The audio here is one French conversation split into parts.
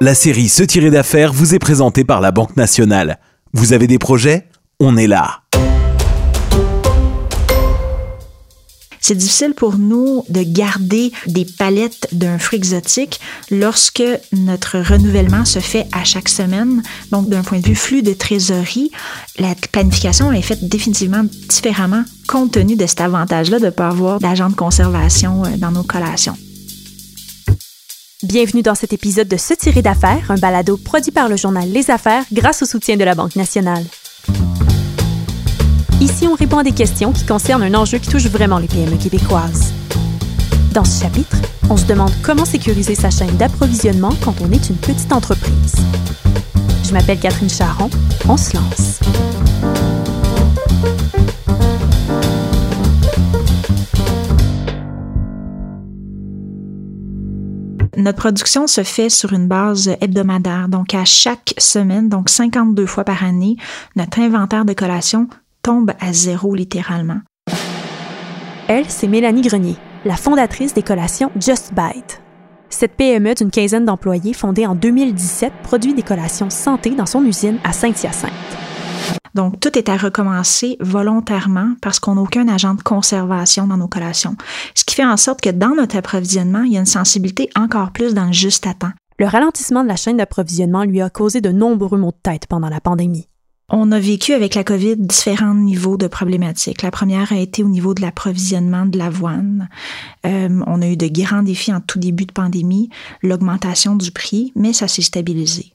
La série Se tirer d'affaires vous est présentée par la Banque nationale. Vous avez des projets? On est là. C'est difficile pour nous de garder des palettes d'un fruit exotique lorsque notre renouvellement se fait à chaque semaine. Donc, d'un point de vue flux de trésorerie, la planification est faite définitivement différemment compte tenu de cet avantage-là de ne pas avoir d'agent de conservation euh, dans nos collations. Bienvenue dans cet épisode de Se tirer d'affaires, un balado produit par le journal Les Affaires grâce au soutien de la Banque nationale. Ici, on répond à des questions qui concernent un enjeu qui touche vraiment les PME québécoises. Dans ce chapitre, on se demande comment sécuriser sa chaîne d'approvisionnement quand on est une petite entreprise. Je m'appelle Catherine Charon, on se lance. Notre production se fait sur une base hebdomadaire. Donc, à chaque semaine, donc 52 fois par année, notre inventaire de collation tombe à zéro littéralement. Elle, c'est Mélanie Grenier, la fondatrice des collations Just Bite. Cette PME d'une quinzaine d'employés fondée en 2017 produit des collations santé dans son usine à Saint-Hyacinthe. Donc, tout est à recommencer volontairement parce qu'on n'a aucun agent de conservation dans nos collations. Ce qui fait en sorte que dans notre approvisionnement, il y a une sensibilité encore plus dans le juste temps. Le ralentissement de la chaîne d'approvisionnement lui a causé de nombreux maux de tête pendant la pandémie. On a vécu avec la COVID différents niveaux de problématiques. La première a été au niveau de l'approvisionnement de l'avoine. Euh, on a eu de grands défis en tout début de pandémie, l'augmentation du prix, mais ça s'est stabilisé.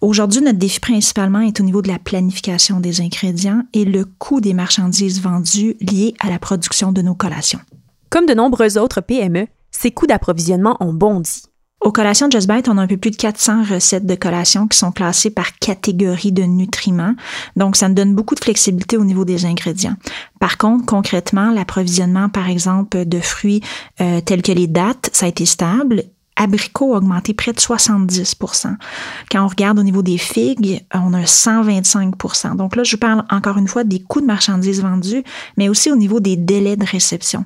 Aujourd'hui, notre défi principalement est au niveau de la planification des ingrédients et le coût des marchandises vendues liées à la production de nos collations. Comme de nombreuses autres PME, ces coûts d'approvisionnement ont bondi. Aux collations Just Bite, on a un peu plus de 400 recettes de collations qui sont classées par catégorie de nutriments. Donc, ça nous donne beaucoup de flexibilité au niveau des ingrédients. Par contre, concrètement, l'approvisionnement, par exemple, de fruits euh, tels que les dattes, ça a été stable abricots a augmenté près de 70% Quand on regarde au niveau des figues, on a 125% Donc là, je parle encore une fois des coûts de marchandises vendues, mais aussi au niveau des délais de réception.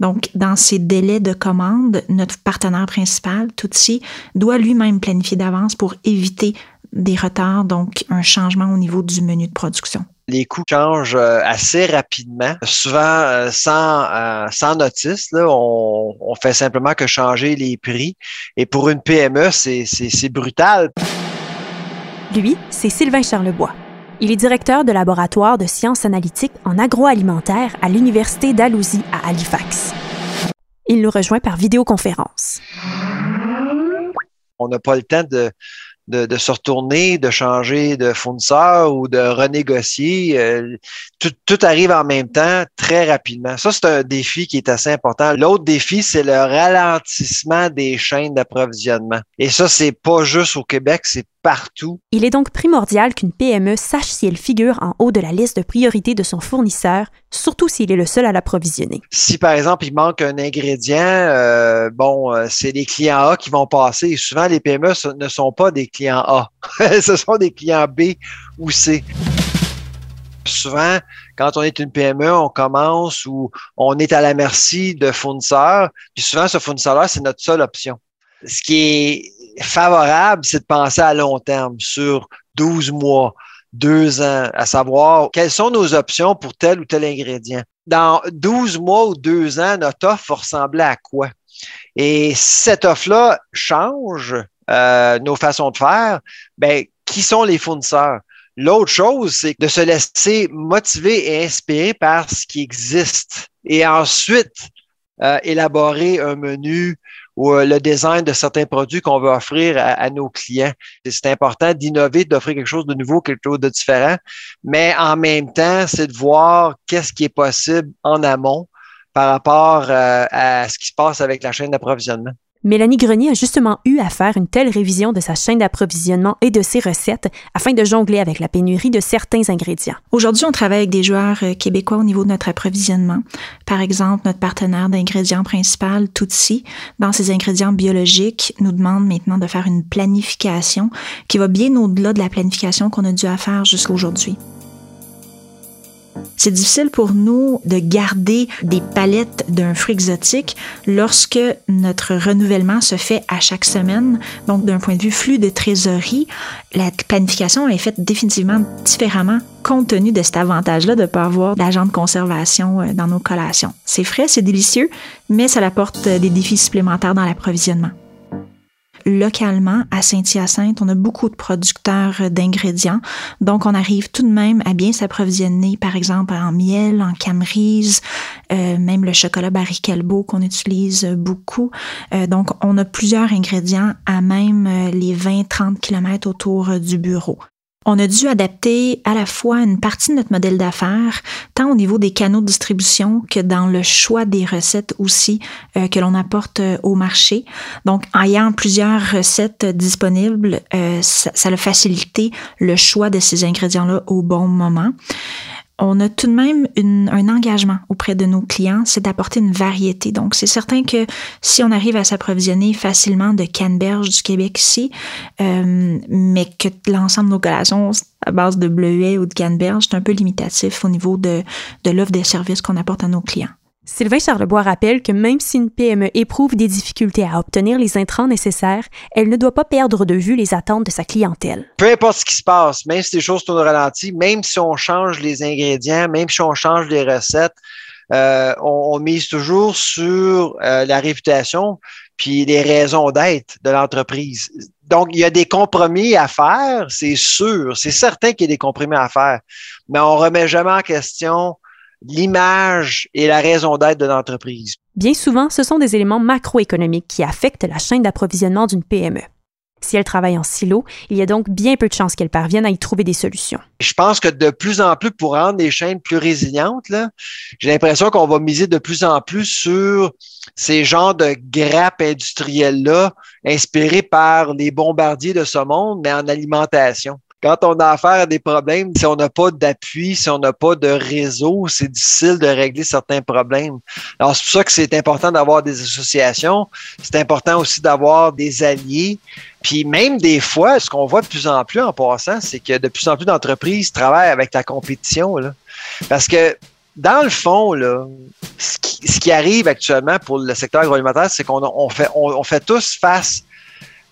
Donc, dans ces délais de commande, notre partenaire principal, Tutsi, doit lui-même planifier d'avance pour éviter des retards, donc un changement au niveau du menu de production les coûts changent euh, assez rapidement, souvent euh, sans, euh, sans notice. Là, on, on, fait simplement que changer les prix. Et pour une PME, c'est brutal. Lui, c'est Sylvain Charlebois. Il est directeur de laboratoire de sciences analytiques en agroalimentaire à l'Université d'Alousie à Halifax. Il nous rejoint par vidéoconférence. On n'a pas le temps de, de, se retourner, de changer de fournisseur ou de renégocier. Euh, tout, tout, arrive en même temps très rapidement. Ça, c'est un défi qui est assez important. L'autre défi, c'est le ralentissement des chaînes d'approvisionnement. Et ça, c'est pas juste au Québec, c'est partout. Il est donc primordial qu'une PME sache si elle figure en haut de la liste de priorité de son fournisseur, surtout s'il est le seul à l'approvisionner. Si par exemple il manque un ingrédient, euh, bon, euh, c'est les clients A qui vont passer. Et souvent, les PME ne sont pas des clients A, ce sont des clients B ou C. Souvent, quand on est une PME, on commence ou on est à la merci de fournisseurs. Puis souvent, ce fournisseur-là, c'est notre seule option. Ce qui est favorable, c'est de penser à long terme, sur 12 mois, deux ans, à savoir quelles sont nos options pour tel ou tel ingrédient. Dans 12 mois ou deux ans, notre offre va ressembler à quoi? Et cette offre-là change euh, nos façons de faire, ben, qui sont les fournisseurs? L'autre chose, c'est de se laisser motiver et inspirer par ce qui existe. Et ensuite, euh, élaborer un menu ou euh, le design de certains produits qu'on veut offrir à, nos clients. C'est important d'innover, d'offrir quelque chose de nouveau, quelque chose de différent, mais en même temps, c'est de voir qu'est-ce qui est possible en amont par rapport euh, à ce qui se passe avec la chaîne d'approvisionnement. Mélanie Grenier a justement eu à faire une telle révision de sa chaîne d'approvisionnement et de ses recettes afin de jongler avec la pénurie de certains ingrédients. Aujourd'hui, on travaille avec des joueurs euh, québécois au niveau de notre approvisionnement. Par exemple, notre partenaire d'ingrédients principal, Tutsi, dans ses ingrédients biologiques, nous demande maintenant de faire une planification qui va bien au-delà de la planification qu'on a dû à faire jusqu'à aujourd'hui. C'est difficile pour nous de garder des palettes d'un fruit exotique lorsque notre renouvellement se fait à chaque semaine. Donc, d'un point de vue flux de trésorerie, la planification est faite définitivement différemment compte tenu de cet avantage-là de ne pas avoir d'agent de conservation euh, dans nos collations. C'est frais, c'est délicieux, mais ça apporte euh, des défis supplémentaires dans l'approvisionnement localement à Saint-Hyacinthe, on a beaucoup de producteurs d'ingrédients. Donc, on arrive tout de même à bien s'approvisionner, par exemple, en miel, en camerise, euh, même le chocolat Barry Calbo qu'on utilise beaucoup. Euh, donc, on a plusieurs ingrédients à même euh, les 20-30 km autour du bureau. On a dû adapter à la fois une partie de notre modèle d'affaires, tant au niveau des canaux de distribution que dans le choix des recettes aussi euh, que l'on apporte euh, au marché. Donc, en ayant plusieurs recettes disponibles, euh, ça, ça a facilité le choix de ces ingrédients-là au bon moment on a tout de même un engagement auprès de nos clients, c'est d'apporter une variété. Donc, c'est certain que si on arrive à s'approvisionner facilement de canneberge du Québec ici, euh, mais que l'ensemble de nos collations à base de bleuets ou de canneberge, c'est un peu limitatif au niveau de, de l'offre des services qu'on apporte à nos clients. Sylvain Charlebois rappelle que même si une PME éprouve des difficultés à obtenir les intrants nécessaires, elle ne doit pas perdre de vue les attentes de sa clientèle. Peu importe ce qui se passe, même si les choses tournent au ralenti, même si on change les ingrédients, même si on change les recettes, euh, on, mise toujours sur euh, la réputation puis les raisons d'être de l'entreprise. Donc, il y a des compromis à faire, c'est sûr, c'est certain qu'il y a des compromis à faire, mais on remet jamais en question l'image et la raison d'être de l'entreprise. Bien souvent, ce sont des éléments macroéconomiques qui affectent la chaîne d'approvisionnement d'une PME. Si elle travaille en silo, il y a donc bien peu de chances qu'elle parvienne à y trouver des solutions. Je pense que de plus en plus, pour rendre les chaînes plus résilientes, j'ai l'impression qu'on va miser de plus en plus sur ces genres de grappes industrielles-là, inspirées par les bombardiers de ce monde, mais en alimentation quand on a affaire à des problèmes, si on n'a pas d'appui, si on n'a pas de réseau, c'est difficile de régler certains problèmes. Alors, c'est pour ça que c'est important d'avoir des associations. C'est important aussi d'avoir des alliés. Puis même des fois, ce qu'on voit de plus en plus en passant, c'est que de plus en plus d'entreprises travaillent avec la compétition. Là. Parce que dans le fond, là, ce qui, arrive actuellement pour le secteur agroalimentaire, c'est qu'on fait, on fait tous face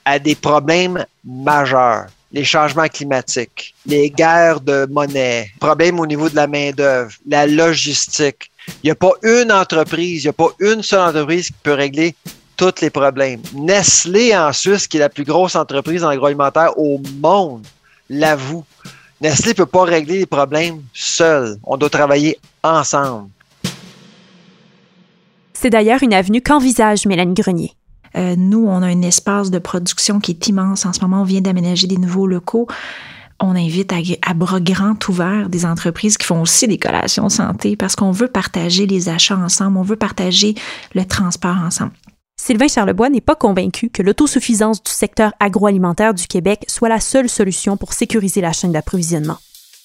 à des problèmes majeurs les changements climatiques, les guerres de monnaie, problèmes au niveau de la main-d'œuvre, la logistique. Il n'y a pas une entreprise, il n'y a pas une seule entreprise qui peut régler tous les problèmes. Nestlé en Suisse, qui est la plus grosse entreprise en agroalimentaire au monde, l'avoue. Nestlé ne peut pas régler les problèmes seul. On doit travailler ensemble. C'est d'ailleurs une avenue qu'envisage Mélanie Grenier. Euh, nous, on a un espace de production qui est immense. En ce moment, on vient d'aménager des nouveaux locaux. On invite à, bras grands ouverts des entreprises qui font aussi des collations santé parce qu'on veut partager les achats ensemble, on veut partager le transport ensemble. Sylvain Charlebois n'est pas convaincu que l'autosuffisance du secteur agroalimentaire du Québec soit la seule solution pour sécuriser la chaîne d'approvisionnement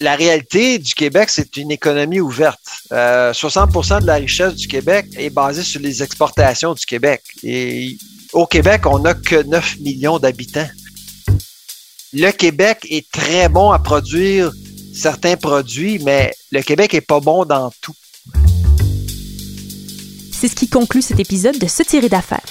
la réalité du Québec, c'est une économie ouverte. 60% euh, de la richesse du Québec est basée sur les exportations du Québec. Et au Québec, on n'a que 9 millions d'habitants. Le Québec est très bon à produire certains produits, mais le Québec est pas bon dans tout. C'est ce qui conclut cet épisode de Se tirer d'affaires.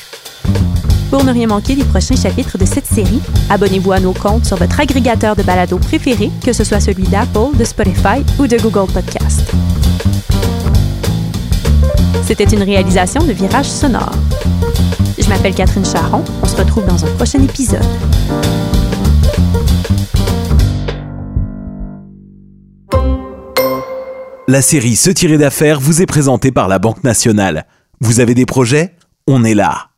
Pour ne rien manquer des prochains chapitres de cette série, abonnez-vous à nos comptes sur votre agrégateur de balado préféré, que ce soit celui d'Apple, de Spotify ou de Google Podcast. C'était une réalisation de Virage Sonore. Je m'appelle Catherine Charon. On se retrouve dans un prochain épisode. La série Se tirer d'affaires vous est présentée par la Banque nationale. Vous avez des projets? On est là.